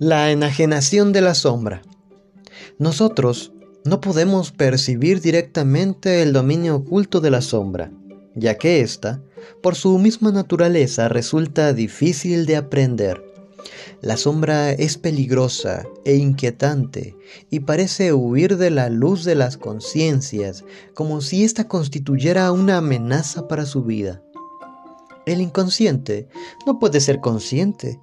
La enajenación de la sombra. Nosotros no podemos percibir directamente el dominio oculto de la sombra, ya que ésta, por su misma naturaleza, resulta difícil de aprender. La sombra es peligrosa e inquietante y parece huir de la luz de las conciencias como si ésta constituyera una amenaza para su vida. El inconsciente no puede ser consciente,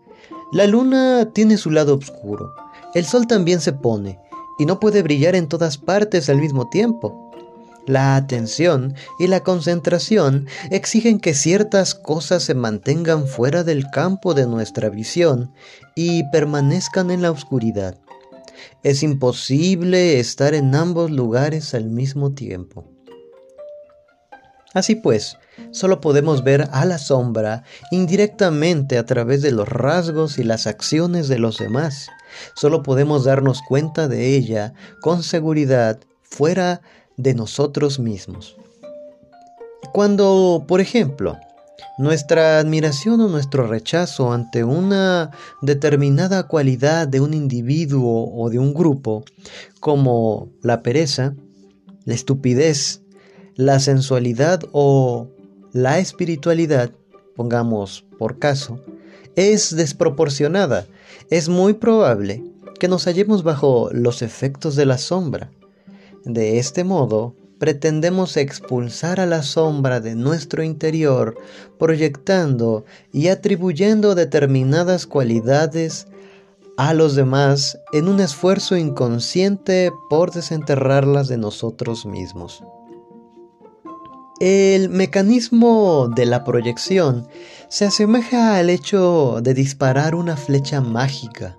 la luna tiene su lado oscuro. El sol también se pone y no puede brillar en todas partes al mismo tiempo. La atención y la concentración exigen que ciertas cosas se mantengan fuera del campo de nuestra visión y permanezcan en la oscuridad. Es imposible estar en ambos lugares al mismo tiempo. Así pues, solo podemos ver a la sombra indirectamente a través de los rasgos y las acciones de los demás. Solo podemos darnos cuenta de ella con seguridad fuera de nosotros mismos. Cuando, por ejemplo, nuestra admiración o nuestro rechazo ante una determinada cualidad de un individuo o de un grupo, como la pereza, la estupidez, la sensualidad o la espiritualidad, pongamos por caso, es desproporcionada, es muy probable que nos hallemos bajo los efectos de la sombra. De este modo, pretendemos expulsar a la sombra de nuestro interior, proyectando y atribuyendo determinadas cualidades a los demás en un esfuerzo inconsciente por desenterrarlas de nosotros mismos. El mecanismo de la proyección se asemeja al hecho de disparar una flecha mágica.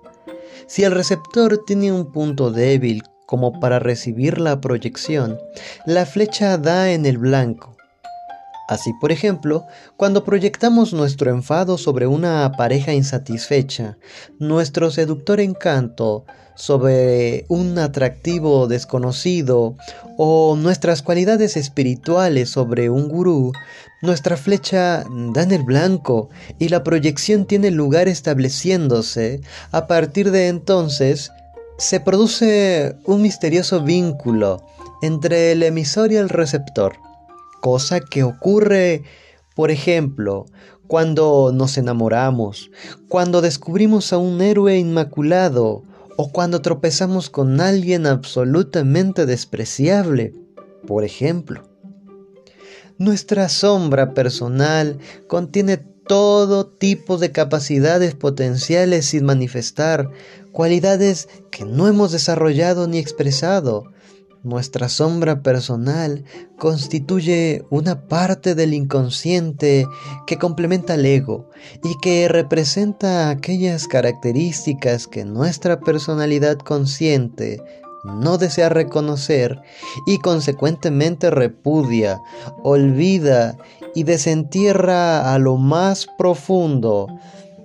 Si el receptor tiene un punto débil como para recibir la proyección, la flecha da en el blanco. Así, por ejemplo, cuando proyectamos nuestro enfado sobre una pareja insatisfecha, nuestro seductor encanto sobre un atractivo desconocido o nuestras cualidades espirituales sobre un gurú, nuestra flecha da en el blanco y la proyección tiene lugar estableciéndose. A partir de entonces, se produce un misterioso vínculo entre el emisor y el receptor, cosa que ocurre, por ejemplo, cuando nos enamoramos, cuando descubrimos a un héroe inmaculado, o cuando tropezamos con alguien absolutamente despreciable, por ejemplo. Nuestra sombra personal contiene todo tipo de capacidades potenciales sin manifestar, cualidades que no hemos desarrollado ni expresado, nuestra sombra personal constituye una parte del inconsciente que complementa al ego y que representa aquellas características que nuestra personalidad consciente no desea reconocer y consecuentemente repudia, olvida y desentierra a lo más profundo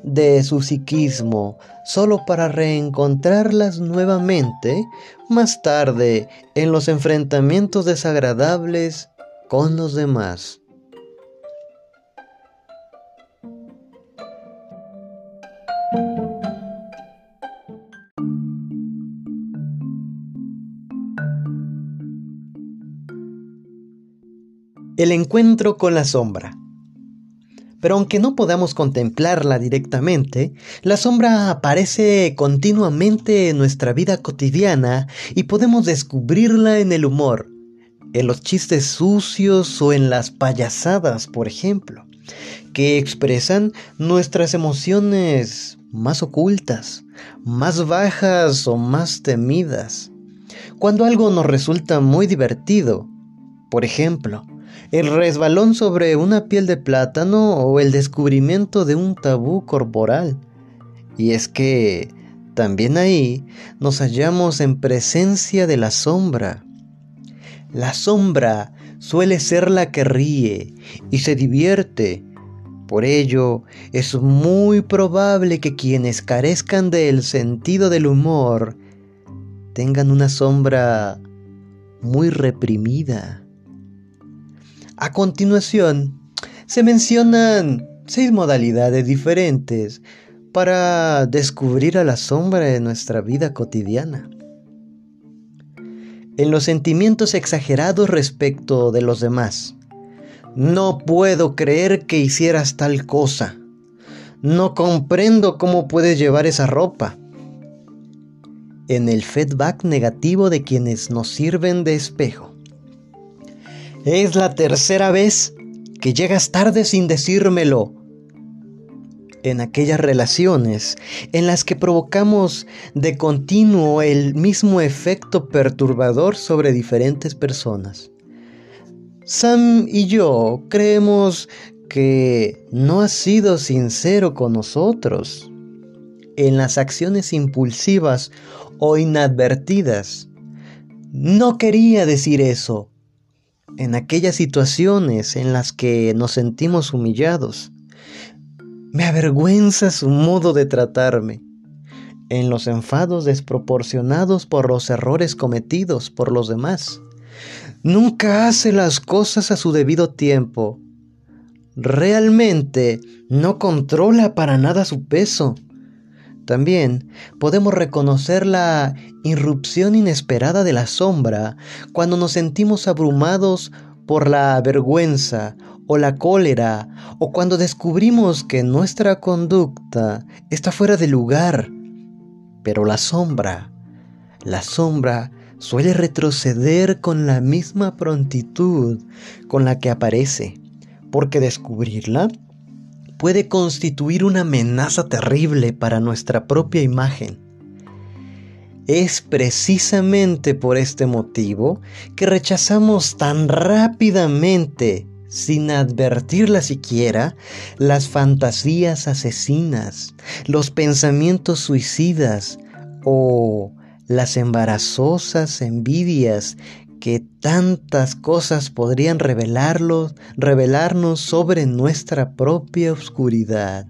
de su psiquismo solo para reencontrarlas nuevamente más tarde en los enfrentamientos desagradables con los demás. El encuentro con la sombra. Pero aunque no podamos contemplarla directamente, la sombra aparece continuamente en nuestra vida cotidiana y podemos descubrirla en el humor, en los chistes sucios o en las payasadas, por ejemplo, que expresan nuestras emociones más ocultas, más bajas o más temidas. Cuando algo nos resulta muy divertido, por ejemplo, el resbalón sobre una piel de plátano o el descubrimiento de un tabú corporal. Y es que también ahí nos hallamos en presencia de la sombra. La sombra suele ser la que ríe y se divierte. Por ello, es muy probable que quienes carezcan del sentido del humor tengan una sombra muy reprimida. A continuación, se mencionan seis modalidades diferentes para descubrir a la sombra de nuestra vida cotidiana. En los sentimientos exagerados respecto de los demás. No puedo creer que hicieras tal cosa. No comprendo cómo puedes llevar esa ropa. En el feedback negativo de quienes nos sirven de espejo. Es la tercera vez que llegas tarde sin decírmelo en aquellas relaciones en las que provocamos de continuo el mismo efecto perturbador sobre diferentes personas. Sam y yo creemos que no has sido sincero con nosotros en las acciones impulsivas o inadvertidas. No quería decir eso en aquellas situaciones en las que nos sentimos humillados. Me avergüenza su modo de tratarme. En los enfados desproporcionados por los errores cometidos por los demás. Nunca hace las cosas a su debido tiempo. Realmente no controla para nada su peso. También podemos reconocer la irrupción inesperada de la sombra cuando nos sentimos abrumados por la vergüenza o la cólera, o cuando descubrimos que nuestra conducta está fuera de lugar. Pero la sombra, la sombra suele retroceder con la misma prontitud con la que aparece, porque descubrirla puede constituir una amenaza terrible para nuestra propia imagen. Es precisamente por este motivo que rechazamos tan rápidamente sin advertirla siquiera, las fantasías asesinas, los pensamientos suicidas o las embarazosas envidias que tantas cosas podrían revelarnos sobre nuestra propia oscuridad.